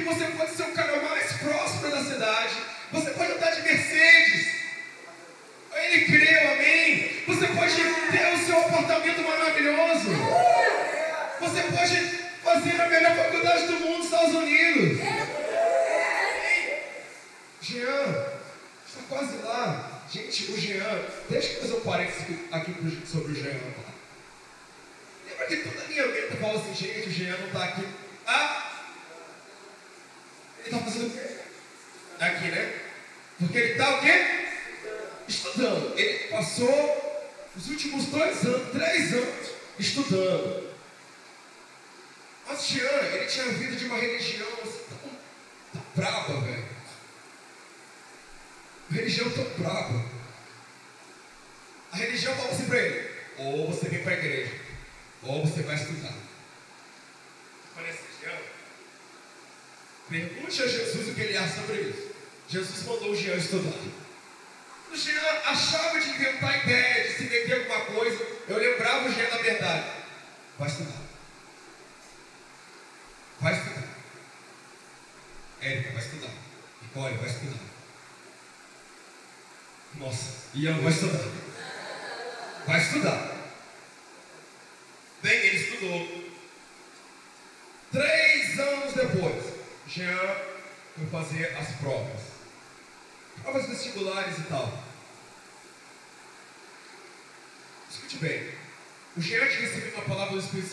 que você sobre isso. Jesus mandou o Jean estudar. O Jean achava de inventar ideia, de se meter alguma coisa. Eu lembrava o Jean da verdade. Vai estudar.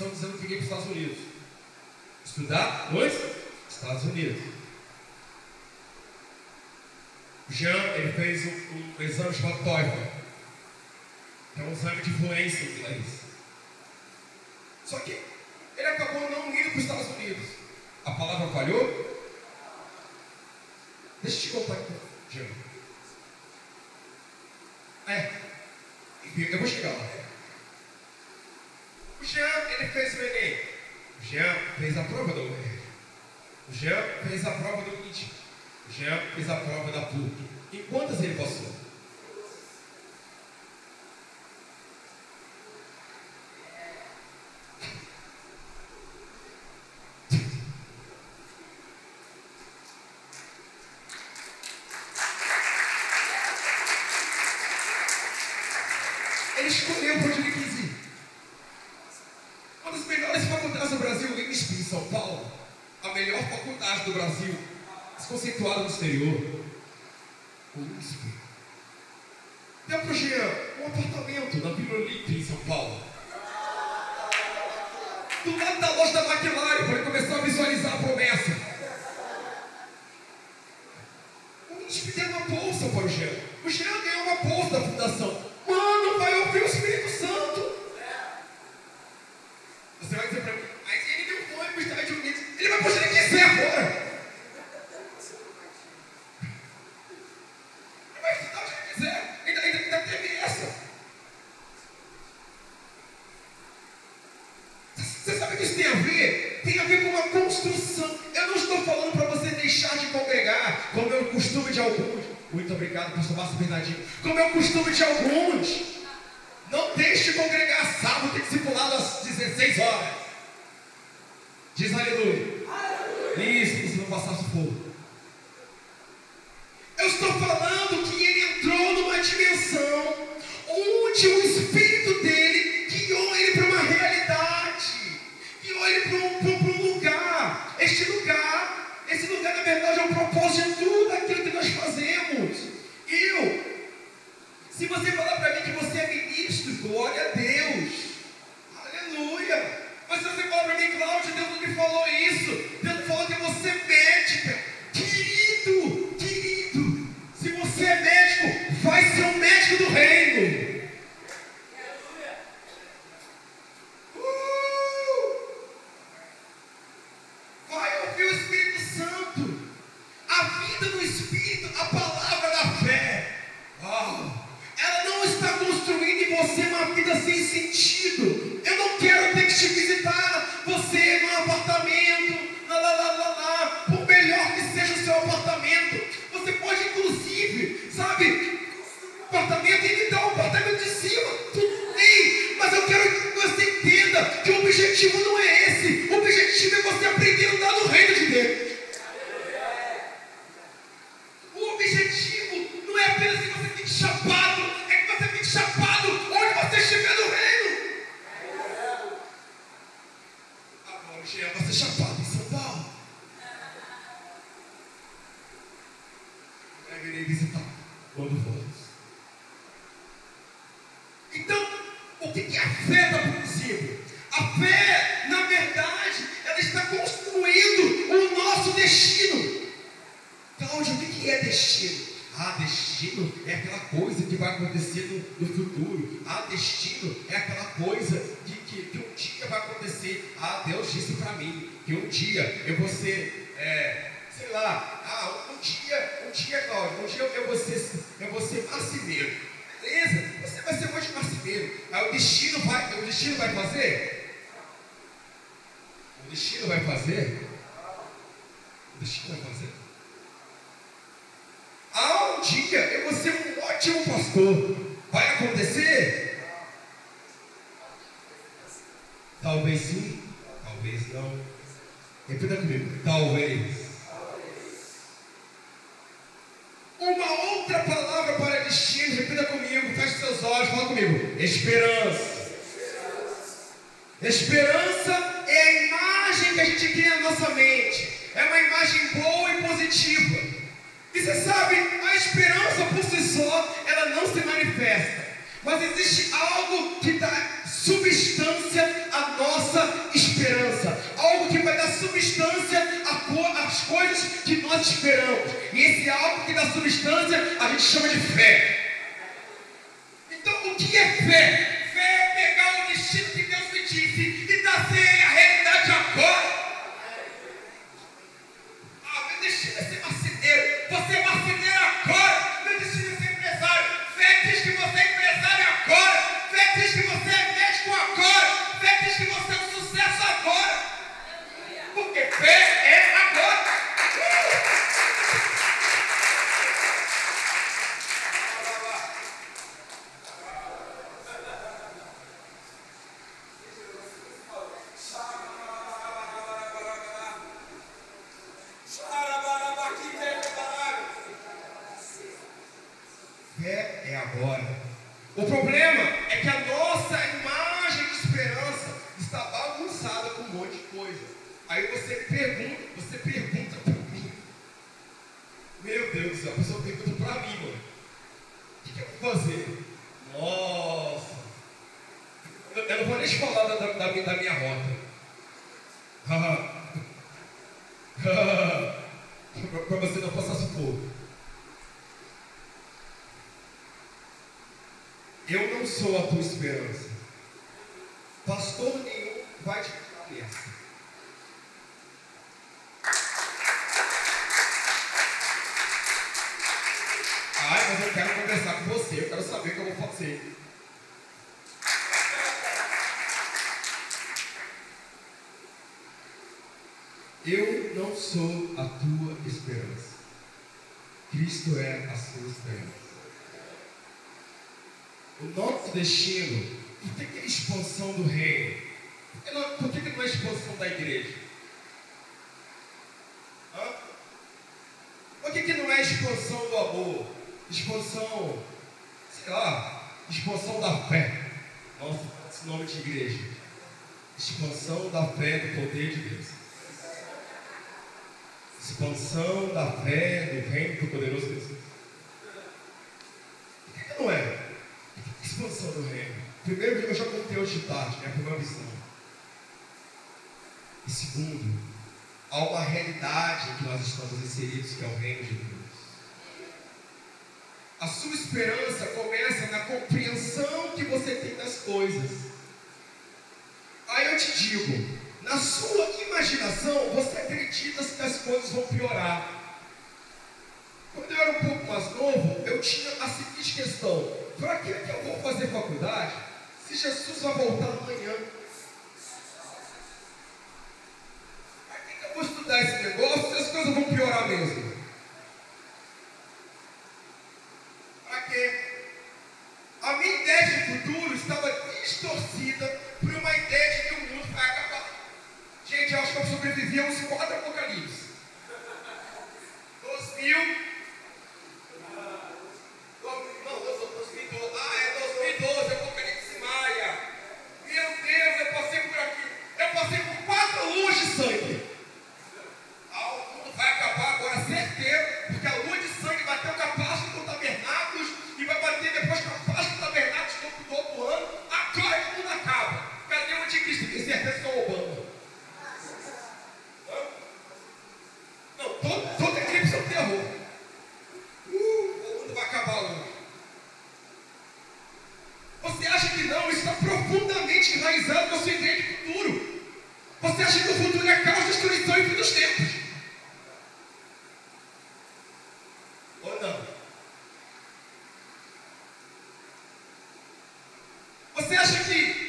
estão dizendo que liguei para os Estados Unidos. Estudar? Dois? Estados Unidos. Jean, ele fez um, um exame chamado TOEFL. É um exame de fluência em inglês. Só que ele acabou não indo para os Estados Unidos. A palavra falhou? Deixa eu te contar escolheu para onde ele quis ir. Uma das melhores faculdades do Brasil, em São Paulo, a melhor faculdade do Brasil, desconceituada no exterior. Passar sufoco. Eu estou falando é aquela coisa que, que, que um dia vai acontecer. Ah, Deus disse para mim que um dia eu vou ser, é, sei lá, ah, um dia, um dia, Cláudio, um dia eu vou ser, eu vou ser marceneiro. Beleza? Você vai ser hoje marceneiro. Aí o destino vai, o destino vai fazer? O destino vai fazer? O destino vai fazer? Ah, um dia eu vou ser um ótimo pastor. Vai acontecer? Talvez sim, talvez não. Repita comigo. Talvez. Uma outra palavra para destino, repita comigo, feche seus olhos, fala comigo. Esperança. Esperança é a imagem que a gente cria na nossa mente. É uma imagem boa e positiva. E você sabe, a esperança por si só, ela não se manifesta. Mas existe algo que está substância à nossa esperança, algo que vai dar substância às coisas que nós esperamos. E esse algo que dá substância a gente chama de fé. Então, o que é fé? Fé é pegar o destino que Deus me disse e trazer a realidade agora. Ah, meu destino é ser marceneiro. Você é marceneiro agora. Meu destino é ser empresário. Fé diz que você é empresário agora. Fé diz que você é médico agora. Fé diz que você é um sucesso agora. Porque fé é agora. Uh! fé é agora. O problema é que a nossa esperança. Pastor nenhum vai te dar. Ai, mas eu quero conversar com você, eu quero saber o que eu vou fazer. Eu não sou a tua esperança. Cristo é a sua esperança. O nosso destino, por que, que é expansão do reino? Por que, não, por que, que não é expansão da igreja? Hã? Por que, que não é expansão do amor? Expansão, sei lá, expansão da fé. Nossa, esse nome de igreja. Expansão da fé do poder de Deus. Expansão da fé do reino do poderoso Deus. Por que, que não é? Expansão do reino. Primeiro, eu já contei hoje de tarde, minha primeira visão. E segundo, há uma realidade em que nós estamos inseridos, que é o reino de Deus. A sua esperança começa na compreensão que você tem das coisas. Aí eu te digo, na sua imaginação, você acredita que as coisas vão piorar. Quando eu era um pouco mais novo, eu tinha a seguinte questão: para que, que eu vou fazer faculdade se Jesus vai voltar amanhã? Para que, que eu vou estudar esse negócio se as coisas vão piorar mesmo? Para quê? A minha ideia de futuro estava distorcida por uma ideia de que o mundo vai acabar. Gente, eu acho que eu sobrevivi a uns quatro apocalipses. 2000. Não, 2012. Ah, é 2012, Apocalipse Maia. Meu Deus, eu passei por aqui. Eu passei por quatro luas de sangue. Ah, o mundo vai acabar agora, certeza, porque a lua de sangue bateu com a Páscoa do Tabernáculos e vai bater depois com a Páscoa do Tabernáculos todo, todo ano. Agora que o mundo acaba. Cadê o anticristo? Tem certeza que é o Obama. Hã? Não, todo, todo eclipse é um terror. Uh, o mundo vai acabar hoje. Você acha que não? Isso está profundamente enraizado na sua ideia de futuro. Você acha que o futuro é caos, destruição e fim dos tempos. Ou não? Você acha que.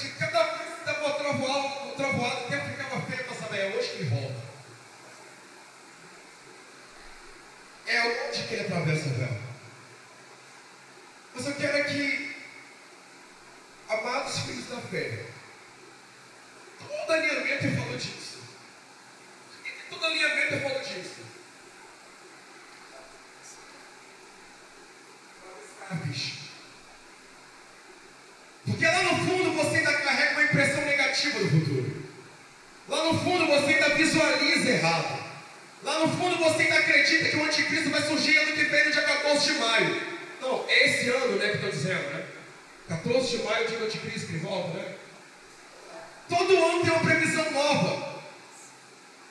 Eu lembro de cada vez que dava uma trovoada, uma trovoada, o tempo ficava feio para saber, é hoje que volta. É onde que ele atravessa o véu. Mas eu quero é que, amados filhos da fé, todo alinhamento eu falo disso. E todo alinhamento eu falo disso. Ah, bicho. Porque lá no fundo você ainda carrega uma impressão negativa do futuro. Lá no fundo você ainda visualiza errado. Lá no fundo você ainda acredita que o anticristo vai surgir ano que vem, no dia 14 de maio. Não, é esse ano, né, que estou dizendo, né? 14 de maio, dia do anticristo que volta, né? Todo ano tem uma previsão nova.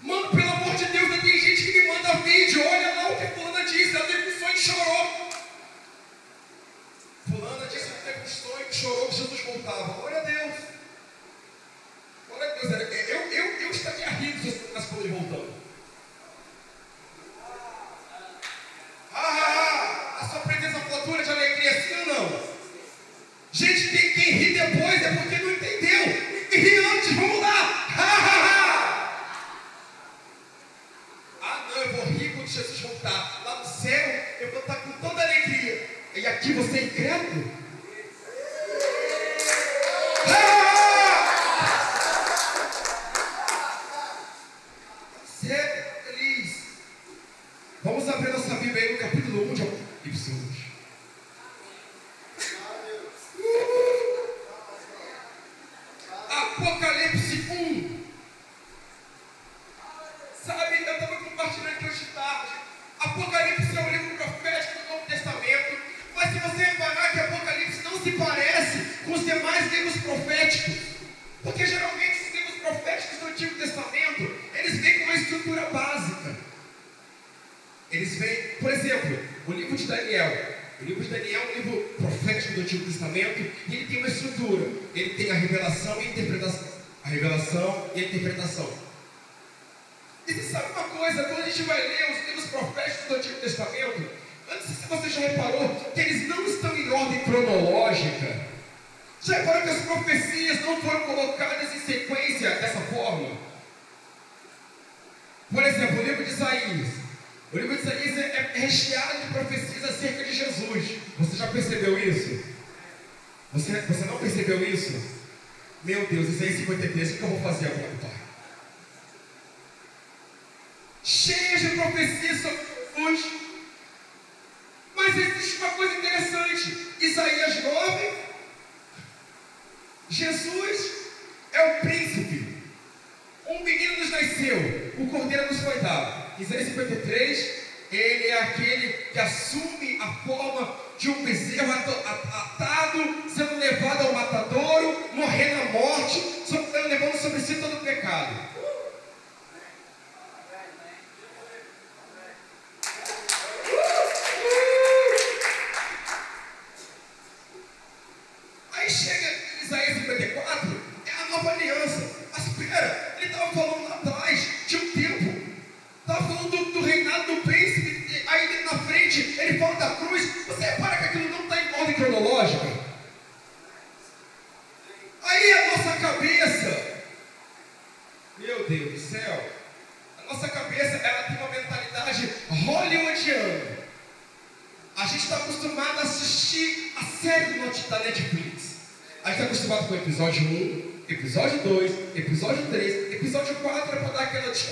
Mano, pelo amor de Deus, ainda tem gente que me manda vídeo. Olha lá o que a fulana disse, ela teve um sonho e chorou. Fulana disse que teve um sonho e chorou que Jesus voltava. Glória a Deus. Glória a Deus. Eu, eu, eu estaria rindo se eu estivesse por ele voltando. Ah, ah, ah, a sua presença flatura de alegria, sim ou não? Gente, tem quem ri depois é porque não entendeu. E ri antes, vamos lá. Ah, ah, ah. ah não, eu vou rir quando Jesus voltar. Lá no céu, eu vou estar com toda alegria. E aqui você é incrédulo? Você é feliz. Vamos abrir nossa Bíblia aí no capítulo 1 de Apocalipse hoje. Apocalipse 1. Sabe, eu estava compartilhando aqui hoje de tarde. Apocalipse é um livro profético do Novo Testamento. Mas se você reparar que Apocalipse não se parece com os demais livros proféticos. Porque geralmente os livros proféticos do Antigo Testamento, eles vêm com uma estrutura básica. Eles vêm, por exemplo, o livro de Daniel. O livro de Daniel é um livro do Antigo Testamento e ele tem uma estrutura. Ele tem a revelação e a interpretação. A revelação e a interpretação. E você sabe uma coisa, quando a gente vai ler os livros proféticos do Antigo Testamento, antes se você já reparou que eles não estão em ordem cronológica. Já reparou que as profecias não foram colocadas em sequência dessa forma? Por exemplo, o livro de Isaías. O livro de Isaías é, é recheado de profecias acerca de Jesus. Você já percebeu isso? Você, você não percebeu isso? Meu Deus, Isaías 53, o que eu vou fazer agora, pai? Cheio de profecias sobre Jesus. Mas existe uma coisa interessante. Isaías 9, Jesus é o príncipe. Um menino nos nasceu, o cordeiro nos foi dado. Isaías 53, ele é aquele que assume a forma de um bezerro atado, sendo levado ao matadouro, morrendo à morte, levando sobre si todo o pecado.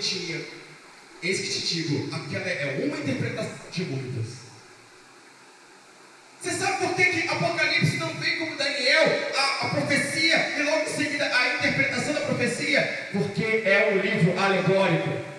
tinha. Eis que te digo, aquela é uma interpretação de muitas. Você sabe por que, que Apocalipse não vem como Daniel, a, a profecia, e logo em seguida a interpretação da profecia? Porque é um livro alegórico.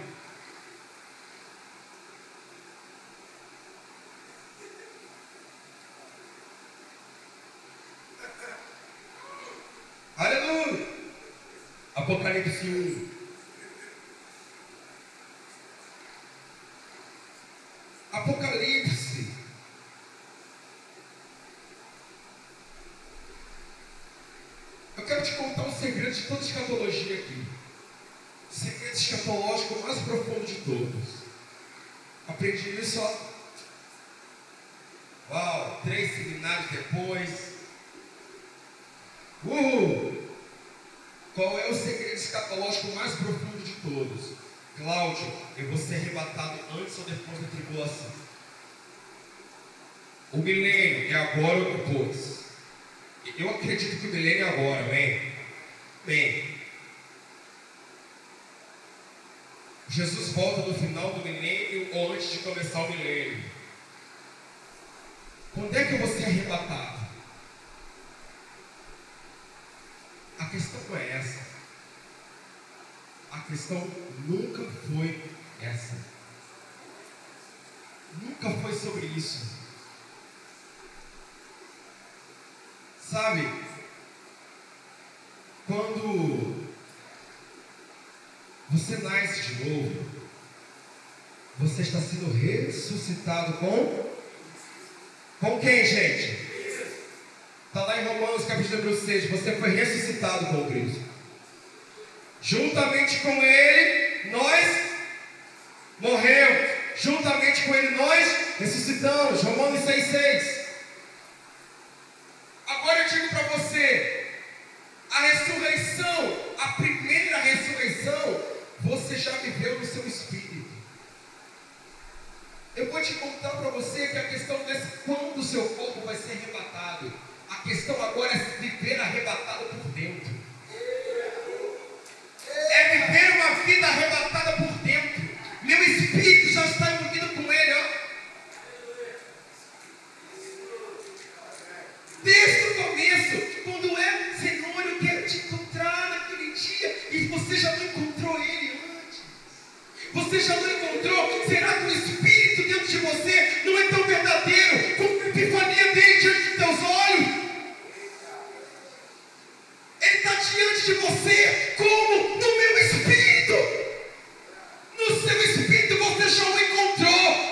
Todos. Aprendi isso, ó. Uau, três seminários depois. Uhul! Qual é o segredo escatológico mais profundo de todos? Cláudio, eu vou ser arrebatado antes ou depois da tribulação. O milênio é agora ou depois? Eu acredito que o milênio é agora, amém? Bem, Jesus volta no final do milênio ou antes de começar o milênio? Quando é que vou ser arrebatado? A questão não é essa. A questão nunca foi essa. Nunca foi sobre isso. Sabe, quando você nasce de novo, você está sendo ressuscitado com com quem, gente? Está lá em Romanos capítulo número 6. Você foi ressuscitado com Cristo. Juntamente com Ele, nós morremos. Juntamente com Ele, nós ressuscitamos. Romanos 6,6. Agora eu digo para você: a ressurreição, a primeira já viveu no seu espírito. Eu vou te contar para você que a questão desse quando o seu corpo vai ser arrebatado. A questão agora é viver arrebatado por dentro. É viver uma vida arrebatada Você já não encontrou? Será que o Espírito dentro de você não é tão verdadeiro como a epifania dele diante dos teus olhos? Ele está diante de você como no meu Espírito. No seu Espírito você já o encontrou.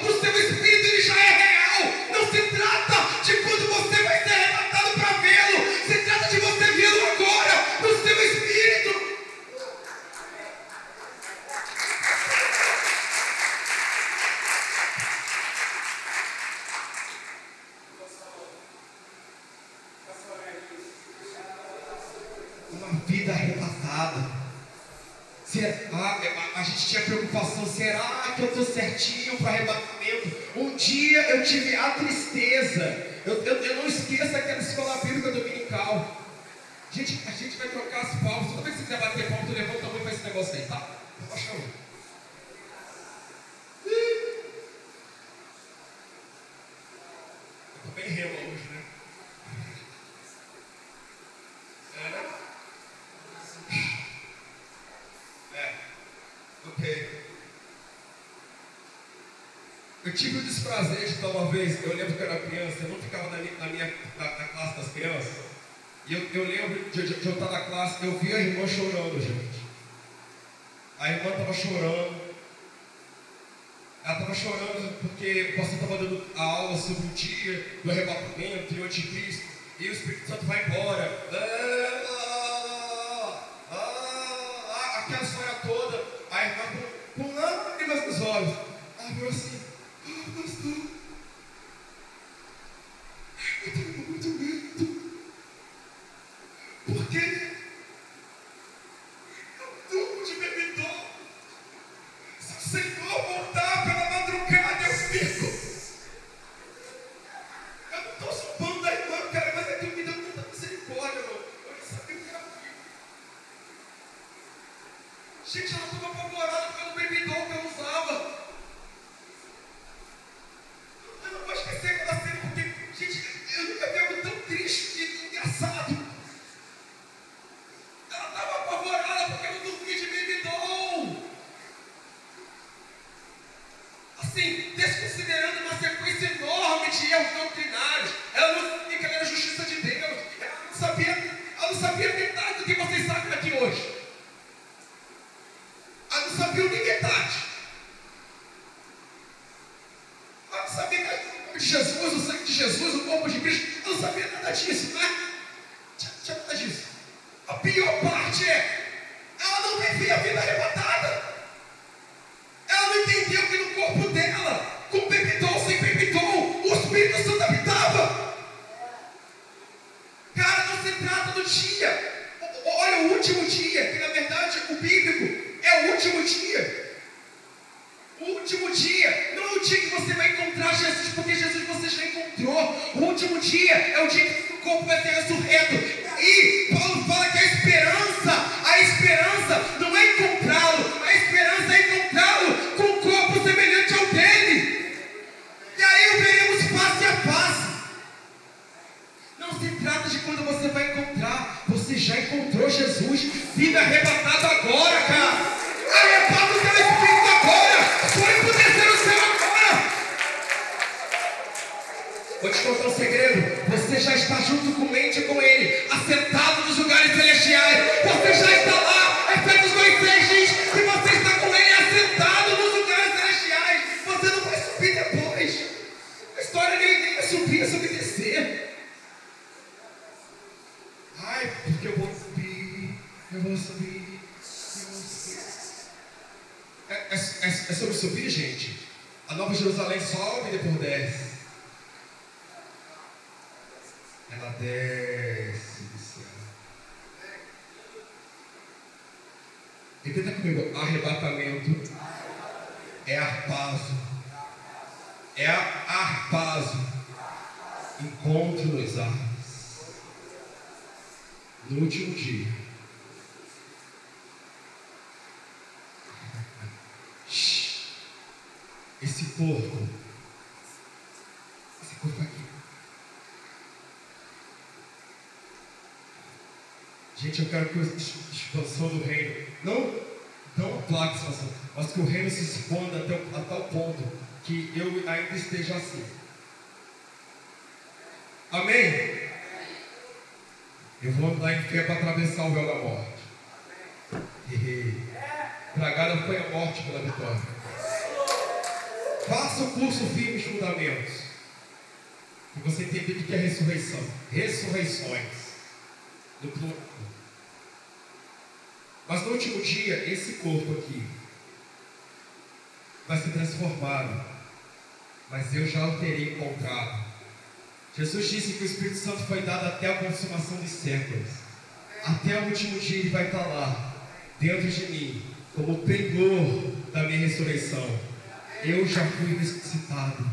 Será, a, a gente tinha preocupação, será que eu estou certinho para arrebatamento? Um dia eu tive a tristeza. Eu, eu, eu não esqueço aquela escola bíblica dominical. Gente, a gente vai trocar as palmas. Toda vez que você quiser bater palma, tu levanta a mão para esse negócio aí, tá? Baixa a mão. Eu tô bem rema hoje, né? É, né? É. Ok. Eu tive o estar uma vez, eu lembro que eu era criança, eu não ficava na minha, na, minha, na, na classe das crianças. E eu, eu lembro de, de, de, eu estar na classe, eu vi a irmã chorando, gente. A irmã estava chorando. Ela estava chorando porque o pastor estava dando a aula sobre o dia do arrebatamento e o anticristo. E o Espírito Santo vai embora. Ah, É, é, sobre subir, gente? A Nova Jerusalém sobe e depois desce. Ela desce do céu. Repita comigo: arrebatamento é arpazo. É arpazo. Encontro nos ares. No último dia. Shhh. Esse corpo. Esse corpo aqui. Gente, eu quero que a expansão do reino não, não plaque expansão, mas que o reino se expanda até a tal ponto que eu ainda esteja assim. Amém? Eu vou andar em fé para atravessar o véu da morte. Hehe. Tragada foi a morte pela vitória. Faça o curso firmes fundamentos. E você entender o que é ressurreição. Ressurreições. No plural. Mas no último dia, esse corpo aqui vai ser transformado. Mas eu já o terei encontrado. Jesus disse que o Espírito Santo foi dado até a consumação dos séculos. até o último dia Ele vai estar lá, dentro de mim, como penhor da minha ressurreição. Eu já fui ressuscitado,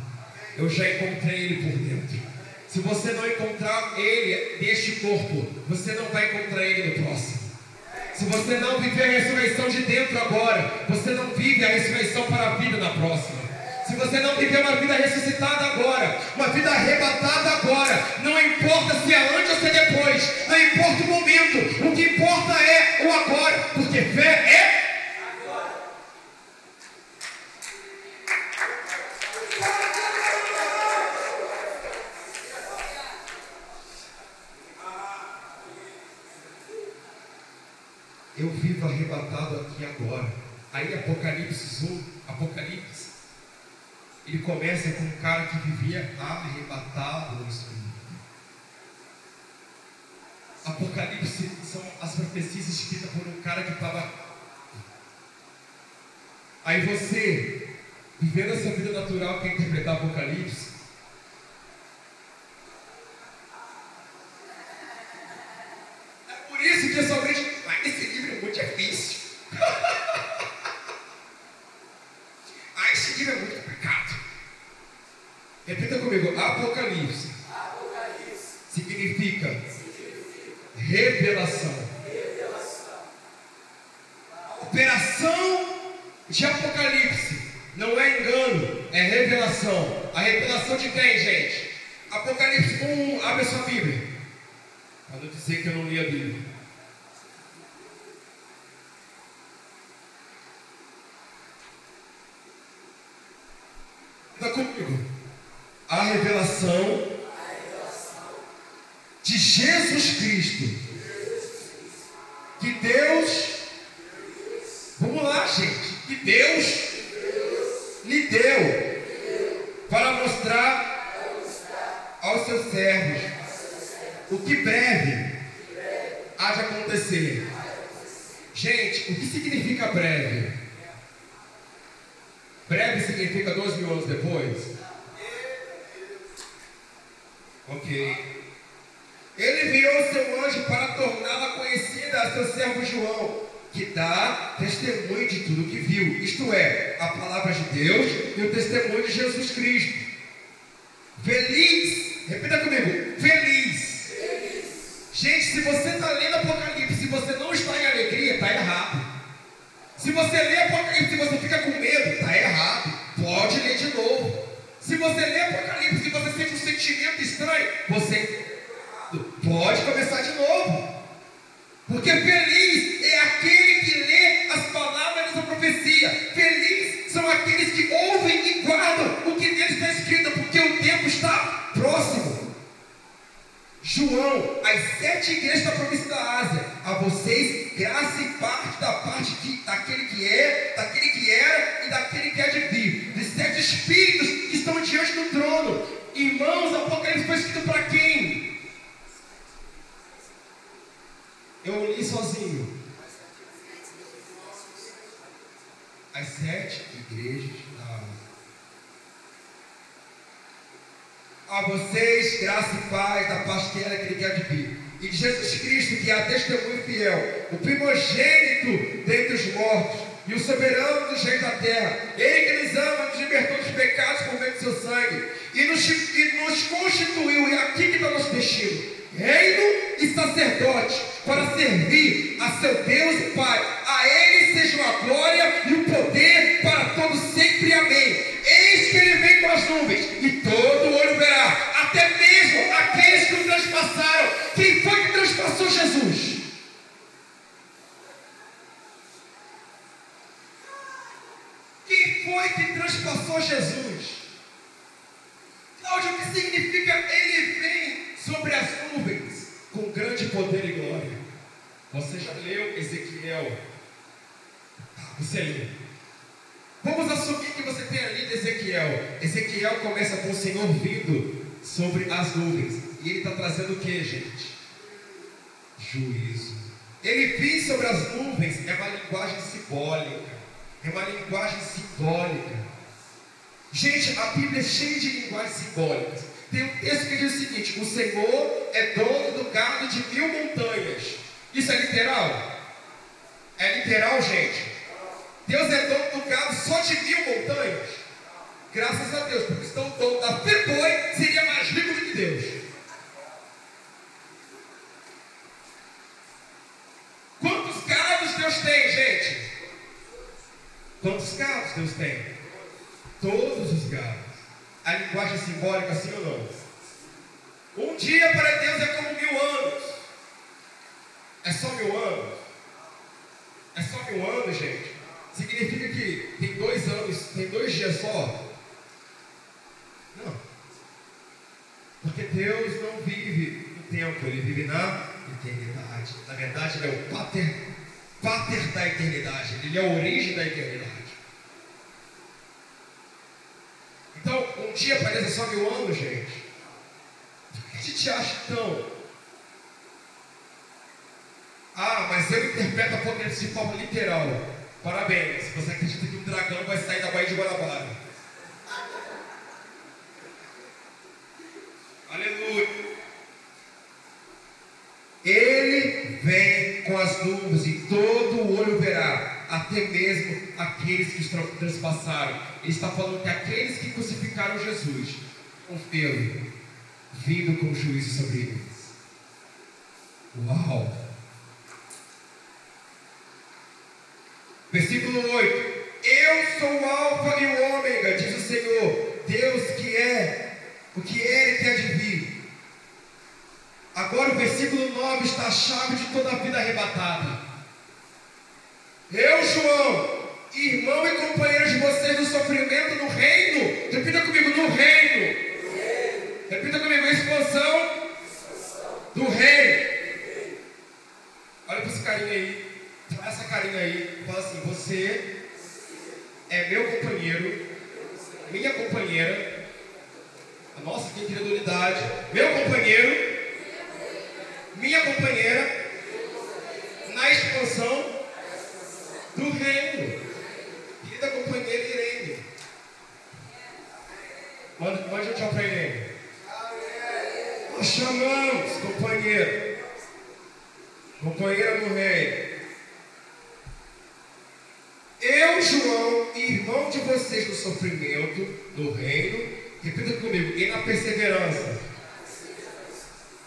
eu já encontrei Ele por dentro. Se você não encontrar Ele neste corpo, você não vai encontrar Ele no próximo. Se você não viver a ressurreição de dentro agora, você não vive a ressurreição para a vida na próxima. Se você não viver uma vida ressuscitada agora, uma vida arrebatada agora, não importa se é antes ou se é depois, não importa o momento, o que importa é o agora, porque fé é eu vivo arrebatado aqui agora. Aí Apocalipse 1, Apocalipse ele começa com um cara que vivia arrebatado no espírito. Apocalipse são as profecias escritas por um cara que estava. Aí você, vivendo essa vida natural, quer interpretar Apocalipse. É por isso que somente. Mas esse livro é muito difícil. ah, esse livro é muito Repita comigo, Apocalipse, Apocalipse. Significa, significa revelação. revelação. Operação de Apocalipse não é engano, é revelação. A revelação de quem, gente? Apocalipse 1, abre a sua Bíblia. Para não dizer que eu não li a Bíblia. Está comigo a revelação de Jesus Cristo. Que Deus, vamos lá, gente, que Deus lhe deu para mostrar aos seus servos o que breve há de acontecer. Gente, o que significa breve? Breve significa dois mil anos depois? Ok. Ele enviou seu anjo para torná-la conhecida a seu servo João, que dá testemunho de tudo que viu, isto é, a palavra de Deus e o testemunho de Jesus Cristo. Feliz, repita comigo, feliz. feliz. Gente, se você está lendo Apocalipse, se você não está em alegria, está errado. Se você lê Apocalipse e você fica com medo, está errado. Pode ler de novo. Se você lê Apocalipse e você sente um sentimento estranho, você pode começar de novo. Porque feliz é aquele que lê as palavras dessa profecia. Feliz são aqueles que ouvem e guardam o que neles está escrito, porque o tempo está próximo. João, as sete igrejas da província da Ásia, a vocês graça e parte da parte que, daquele que é, daquele que era e daquele que há de vir, dos sete espíritos estão diante do trono. Irmãos, Apocalipse foi escrito para quem? Eu li sozinho. As sete igrejas da a vocês graça e paz da parte que era que ele quer de vir. E de Jesus Cristo, que é a testemunho fiel, o primogênito dentre os mortos e o soberano dos reis da terra, ele que nos ama, nos libertou dos pecados por meio do seu sangue e nos, e nos constituiu, e aqui que está nosso destino reino e sacerdote, para servir a seu Deus e Pai. A Ele sejam a glória e o poder para todos sempre. Amém. Eis que Ele vem com as nuvens, e todo olho verá, até mesmo aqueles que o transpassaram. Quem foi que transpassou Jesus? Quem foi que transpassou Jesus? Cláudio, o que significa Ele vem sobre as nuvens com grande poder e glória? Você já leu Ezequiel? Você leu. Vamos assumir que você tenha lido Ezequiel. Ezequiel começa com o Senhor vindo sobre as nuvens. E ele está trazendo o que, gente? Juízo. Ele vir sobre as nuvens é uma linguagem simbólica. É uma linguagem simbólica. Gente, a Bíblia é cheia de linguagens simbólicas. Tem um texto que diz o seguinte: O Senhor é dono do gado de mil montanhas Isso é literal? É literal, gente? Deus é dono do gado só de mil montanhas? Graças a Deus, porque senão o dono da Friboi seria mais rico do que Deus. Quantos gados Deus tem, gente? Quantos gados Deus tem? Todos os gados. A linguagem simbólica, sim ou não? Um dia para Deus é como mil anos. É só mil anos? É só mil anos, gente? Significa que tem dois anos, tem dois dias só? Não. Porque Deus não vive no tempo, Ele vive na eternidade. Na verdade, Ele é o pater, pater da eternidade. Ele é a origem da eternidade. Então, um dia parece só mil anos, gente. Por que a gente acha tão? Ah, mas eu interpreto a Apocalipse de forma literal. Parabéns, você acredita que um dragão vai sair da Baía de Guanabara. Aleluia. Ele vem com as nuvens e todo o até mesmo aqueles que transpassaram. Ele está falando que aqueles que crucificaram Jesus vê-lo, vindo com juízo sobre eles. Uau! Versículo 8: Eu sou o Alfa e o Ômega, diz o Senhor, Deus que é, o que é e que de vir. Agora o versículo 9 está a chave de toda a vida arrebatada. Eu, João, irmão e companheiro de vocês no sofrimento no reino. Repita comigo, no reino. Repita comigo, expansão do reino. Olha para esse carinha aí. Essa carinha aí. Fala assim, você é meu companheiro, minha companheira. Nossa, que incredulidade. Meu companheiro, minha companheira, na expansão do reino. Querida companheira Irene. Manda, manda um tchau para Irene. Nós chamamos, companheira. Companheira do reino. Eu, João, irmão de vocês no sofrimento, no reino, repita comigo, e na perseverança.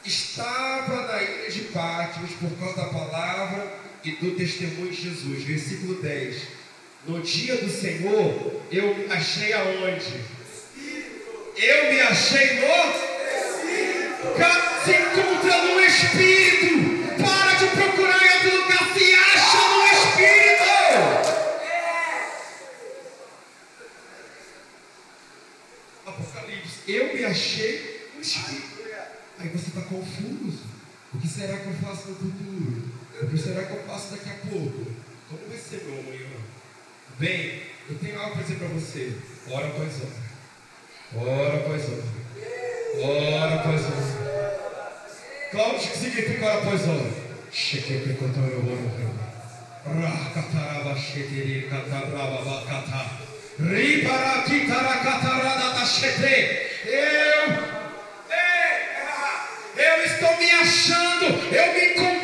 Estava na ilha de Pátimos por causa da palavra e do testemunho de Jesus. Versículo 10. No dia do Senhor, eu me achei aonde? Eu me achei no? Se encontra no Espírito. Para de procurar em outro lugar. Se acha no Espírito. Apocalipse. Eu me achei no Espírito. Aí você está confuso. O que será que eu faço no futuro? O que será que eu faço daqui a pouco? Como vai ser meu amanhã? Bem, eu tenho algo para dizer para você. Ora após hora. Ora após hora. Ora após hora. Cláudio, o que significa ora após hora? Chequei que contou eu oro. Rakataraba shetere katabraba bakata. Ribara kitara katarada da chete. Eu eu estou me achando, eu me encontrei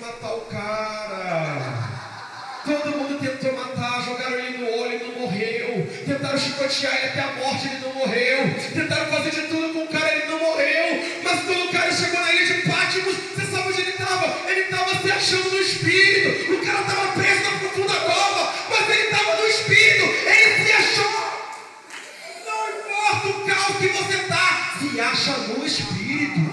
matar o cara. Todo mundo tentou matar, jogaram ele no olho, ele não morreu. Tentaram chicotear ele até a morte, ele não morreu. Tentaram fazer de tudo com o cara, ele não morreu. Mas quando o cara chegou na ilha de Pátimos, você sabe onde ele estava? Ele estava se achando no espírito. O cara estava preso na profunda cova, mas ele estava no espírito. Ele se achou. Não importa o caos que você está, se acha no espírito.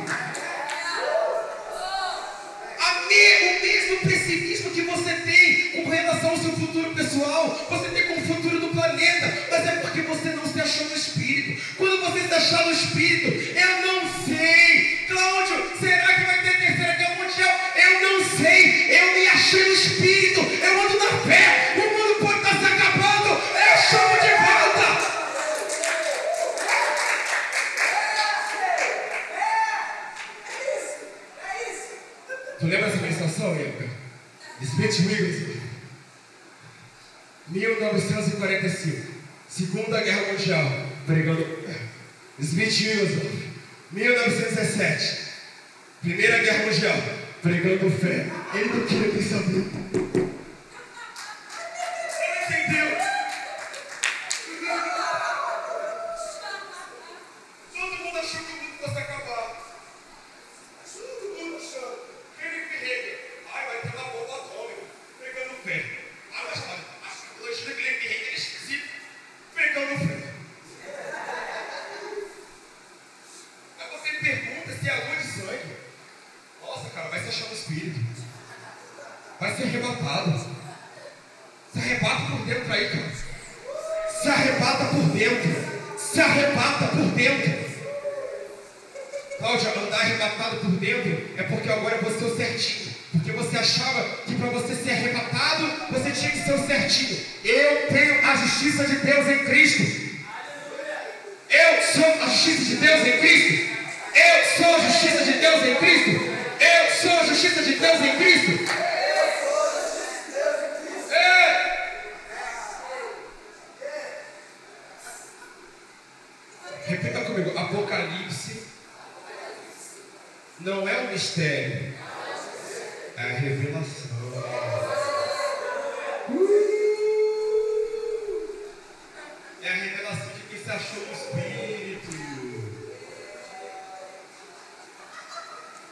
O mesmo pessimismo que você tem com relação ao seu futuro pessoal, você tem com o futuro do planeta, mas é porque você não se achou no Espírito. Quando você se achar no Espírito, eu não sei, Cláudio, será que vai ter terceira guerra mundial? Eu não sei, eu me achei no Espírito, eu ando na fé, o mundo pode estar se acabando, eu chamo de volta. Tu lembra essa ministração, época? Smith Wigglesworth. 1945. Segunda Guerra Mundial. Pregando. Smith Wigglesworth. 1917. Primeira Guerra Mundial. Pregando fé. Ele não queria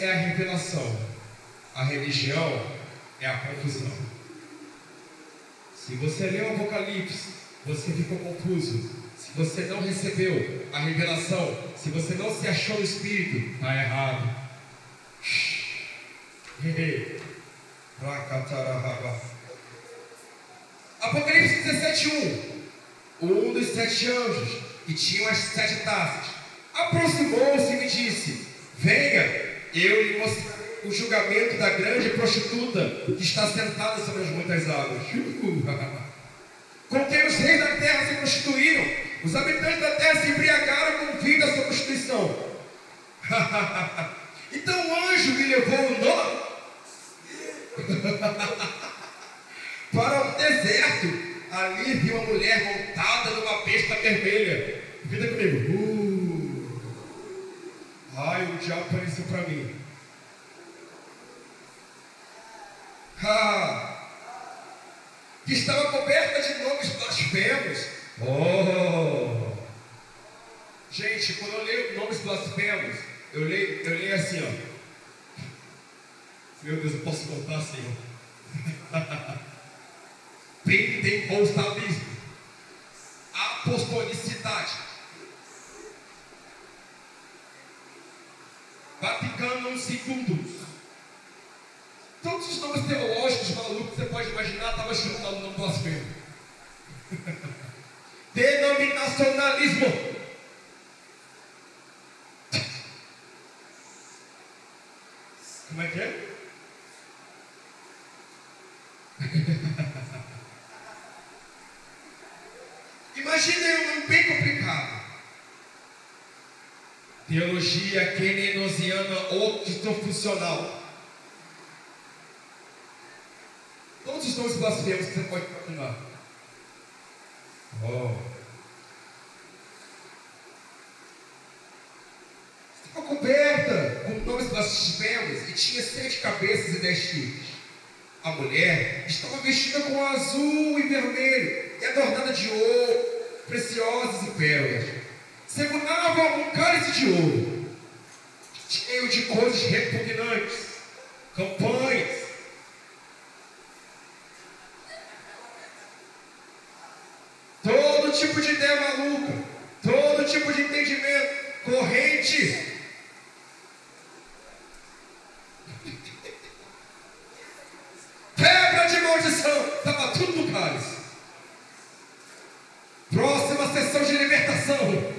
é a revelação, a religião é a confusão. Se você leu o Apocalipse, você ficou confuso. Se você não recebeu a revelação, se você não se achou no Espírito, está errado. Apocalipse 17, 1. Um dos sete anjos, que tinham as sete taças, aproximou-se e me disse: Venha, eu lhe mostrarei o julgamento da grande prostituta que está sentada sobre as muitas águas. Com quem os reis da terra se prostituíram, os habitantes da terra se embriagaram com vinho da sua prostituição. então o anjo me levou no para o deserto. Ali vi uma mulher montada numa besta vermelha. Vida comigo. Uh. Ai, o diabo apareceu para mim. Ah, que estava coberta de nomes blasfemos. Oh! Gente, quando eu leio nomes blasfemos, eu leio, eu leio assim, ó. Meu Deus, eu posso contar assim, ó. Pentecostalismo, apostolicidade, Segundos. Todos os nomes teológicos malucos que você pode imaginar estavam lá no blasfemo. Denominacionalismo. Como é que é? Imagina um nome bem complicado. Teologia kenenosiana octofuncional. Todos os nomes blasfemos que você pode imaginar. Oh. Ficou coberta com nomes blasfemos e tinha sete cabeças e dez chifres. A mulher estava vestida com azul e vermelho e adornada de ouro, preciosas e pérolas segurava um cálice de ouro. cheio de coisas repugnantes, campanhas. Todo tipo de ideia maluca, todo tipo de entendimento, corrente. Quebra de maldição, estava tudo no cálice. Próxima sessão de libertação.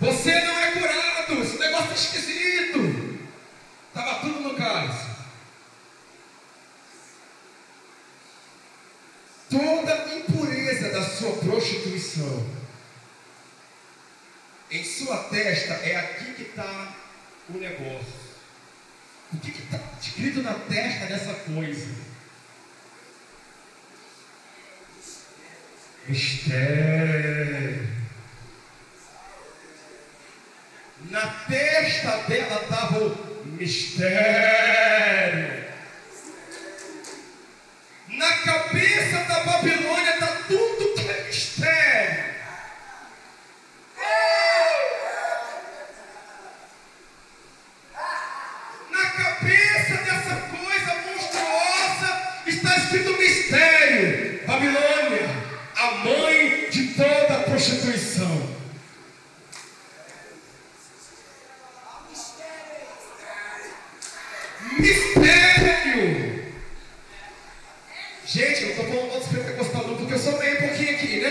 Você não é curado, esse negócio é esquisito. Estava tudo no cálice. Toda impureza da sua prostituição em sua testa é aqui que está o negócio. O que está escrito na testa dessa coisa? Mistério. Na testa dela estava o mistério. Na cabeça da Babilônia está tudo que é mistério. Na cabeça dessa coisa monstruosa está escrito mistério. Babilônia, a mãe de toda a prostituição. Mistério! Gente, eu não estou falando mal despretecostal não, porque eu sou meio pouquinho aqui, né?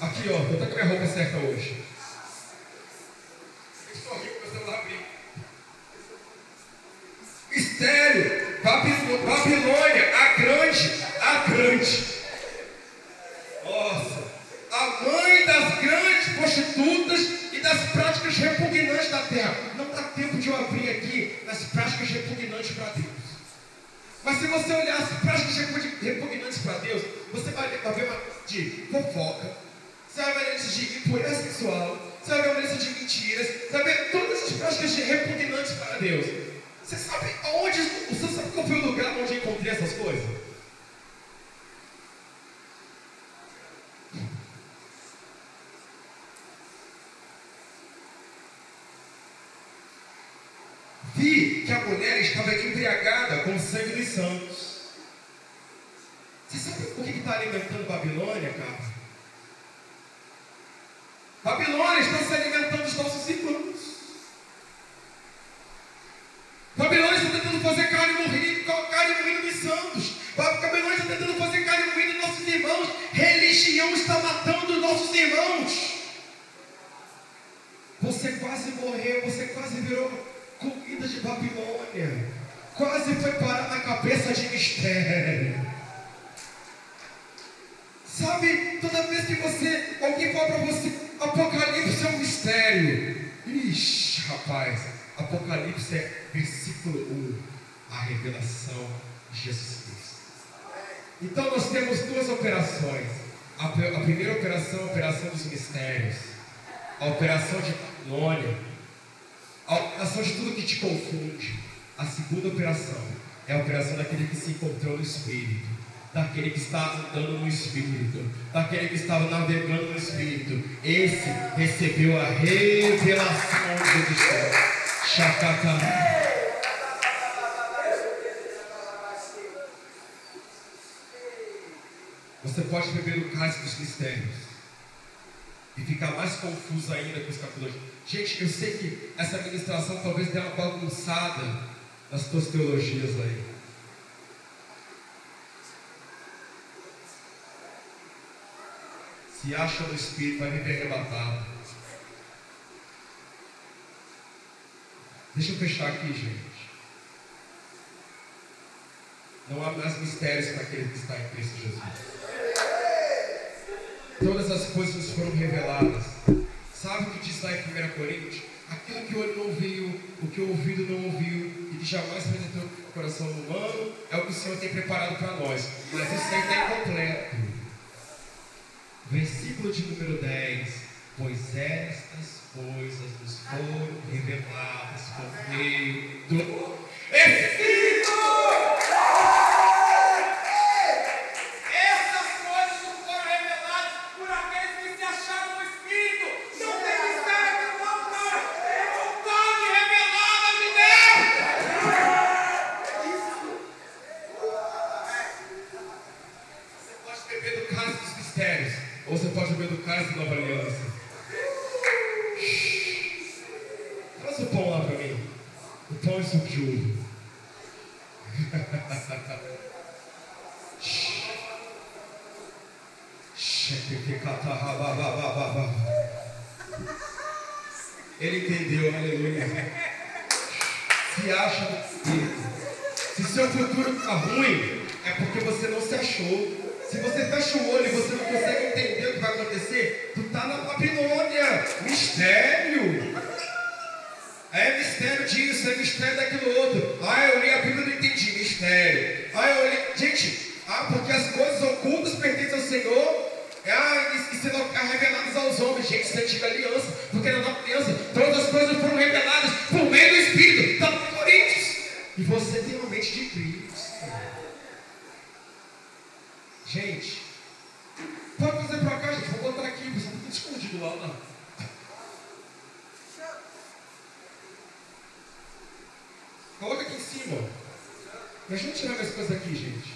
Aqui, ó, eu estou com a minha roupa certa hoje. Eu sorri com meu celular abrir. Mistério! Babilô- Babilônia, a grande, a grande. Nossa! A mãe das grandes prostitutas e das práticas repugnantes da terra. Não dá tempo de eu abrir aqui nas práticas repugnantes para Deus. Mas se você olhar as práticas repu- repugnantes para Deus, você vai ver vai ver uma lista de fofoca, você vai ver uma lista de impureza sexual, você vai ver uma lista de mentiras, você vai ver todas as práticas de repugnantes para Deus. Você sabe aonde, você sabe qual foi o lugar onde eu coisas? Vi que a mulher estava embriagada com sangue dos santos. Você sabe o que está alimentando Babilônia, cara? Nossos irmãos. Você quase morreu, você quase virou comida de Babilônia. Quase foi parar na cabeça de mistério. Sabe, toda vez que você, alguém fala para você, Apocalipse é um mistério. Ixi, rapaz, Apocalipse é versículo 1, a revelação de Jesus Cristo. Então nós temos duas operações. A, a primeira operação a operação dos mistérios. A operação de Babilônia. A operação de tudo que te confunde. A segunda operação é a operação daquele que se encontrou no Espírito. Daquele que está andando no Espírito. Daquele que estava navegando no Espírito. Esse recebeu a revelação do céu. Chacata. Você pode beber o cálice dos mistérios e ficar mais confuso ainda com os capítulos. Gente, eu sei que essa ministração talvez dê uma bagunçada nas tuas teologias aí. Se acha no Espírito, vai viver arrebatado. Deixa eu fechar aqui, gente. Não há mais mistérios para aquele que está em Cristo Jesus. Todas as coisas nos foram reveladas. Sabe o que diz lá em 1 Coríntios? Aquilo que o olho não viu, o que o ouvido não ouviu e que jamais penetrou no coração humano é o que o Senhor tem preparado para nós. Mas isso aí está incompleto. Versículo de número 10. Pois estas coisas nos foram reveladas por meio do Espírito. Essas coisas não foram reveladas por aqueles que se acharam no Espírito. mistérios. Ou você pode beber do cálice da nova aliança. Traz o pão lá para mim. O pão e suco de uva. Ele entendeu, aleluia. Se acha no Espírito. Se seu futuro está ruim, é porque você não se achou. Se você fecha o olho e você não consegue entender o que vai acontecer, tu está na Babilônia. Mistério. É mistério disso, é mistério daquilo outro. Ah, eu li a Bíblia e não entendi. Mistério. Ah, eu li. Gente, ah, porque as coisas ocultas pertencem ao Senhor. Ah, e, e serão reveladas aos homens. Gente, isso é antiga aliança. Porque na nova aliança, todas as coisas foram reveladas por meio do Espírito. Está no Coríntios. E você tem uma mente de Cristo. Gente, pode fazer para cá, gente. Vou botar aqui. Você não está escondido lá, não. Coloca aqui em cima. Me ajuda a tirar minhas coisas daqui, gente.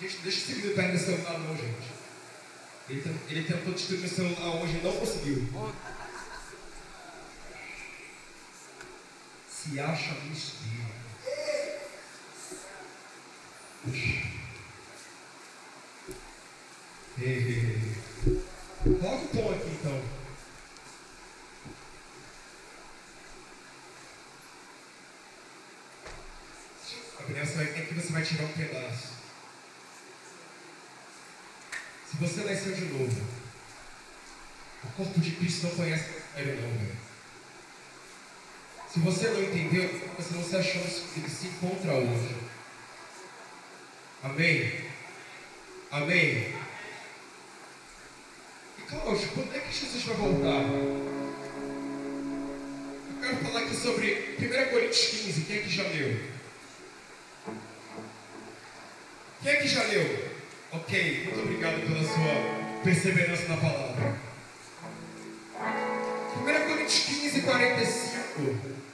Gente, deixa esse perto do celular não, gente. Ele, ele tentou destruir meu celular hoje e não conseguiu. Se acha no espírito. Coloca o pão aqui então. A criança vai, aqui você vai tirar um pedaço. Se você nasceu de novo, o corpo de Cristo não conhece ele não, velho. Se você não entendeu, você não se achou, ele se encontra hoje. Amém? Amém? E Cláudio, quando é que Jesus vai voltar? Eu quero falar aqui sobre 1 Coríntios 15. Quem é que já leu? Quem é que já leu? Ok, muito obrigado pela sua perseverança na palavra. 1 Coríntios 15, 45.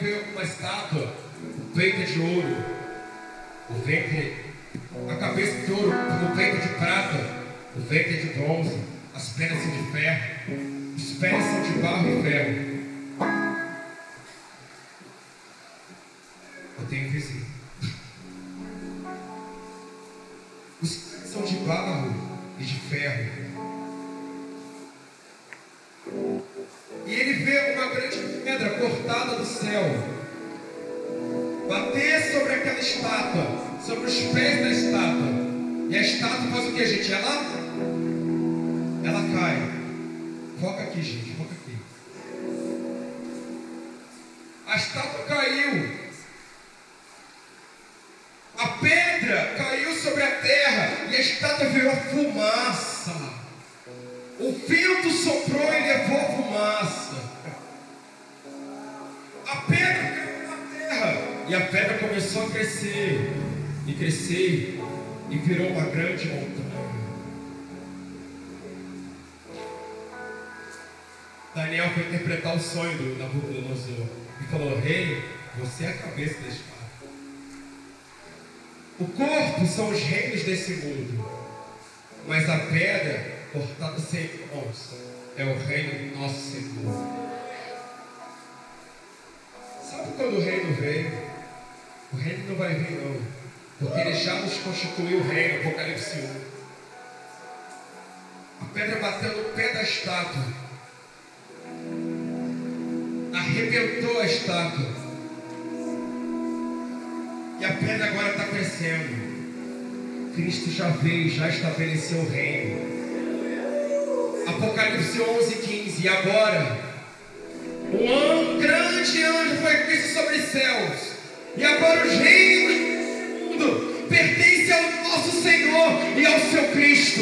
Uma estátua, é de ouro, o ventre, a cabeça de ouro, o peito de prata, o ventre de bronze, as pernas de ferro, os pés são de barro e ferro. E a estátua faz o que, gente? Ela, ela E virou uma grande montanha. Daniel foi interpretar o sonho do Nabucodonosor. E falou: Rei, você é a cabeça da espada. O corpo são os reinos desse mundo. Mas a pedra cortado sem mãos, é o reino do nosso Senhor. Sabe quando o reino veio? O reino não vai vir, não, porque ele já nos constituiu o reino, Apocalipse 1. A pedra bateu no pé da estátua, arrebentou a estátua. E a pedra agora está crescendo. Cristo já veio, já estabeleceu o reino. Apocalipse 11, 15. E agora, um grande anjo foi visto sobre os céus. E agora os reinos nosso Senhor e ao seu Cristo.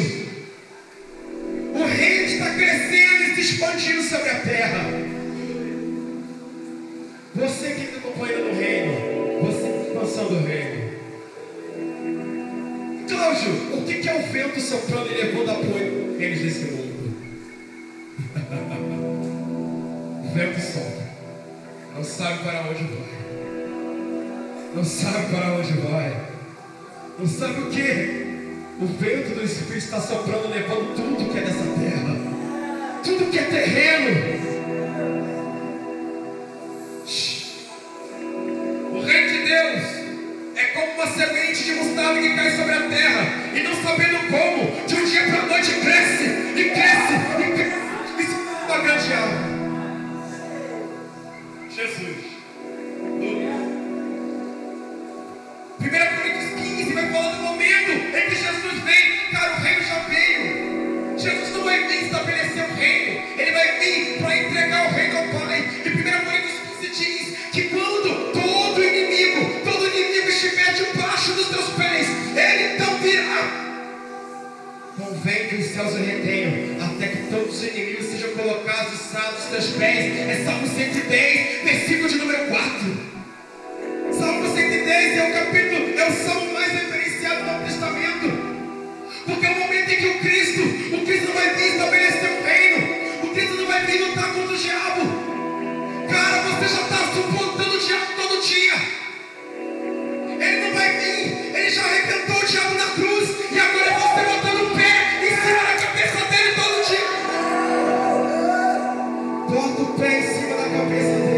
O reino está crescendo e se expandindo sobre a terra. Você que está acompanhando o reino, você que está pensando o reino. Cláudio, o que é o vento soprando e levando apoio? Eles desse mundo. o vento sopra. Não sabe para onde vai. Não sabe para onde vai. Não sabe o que? O vento do Espírito está soprando, levando tudo que é dessa terra, tudo que é terreno. Bota o pé em cima da cabeça dele.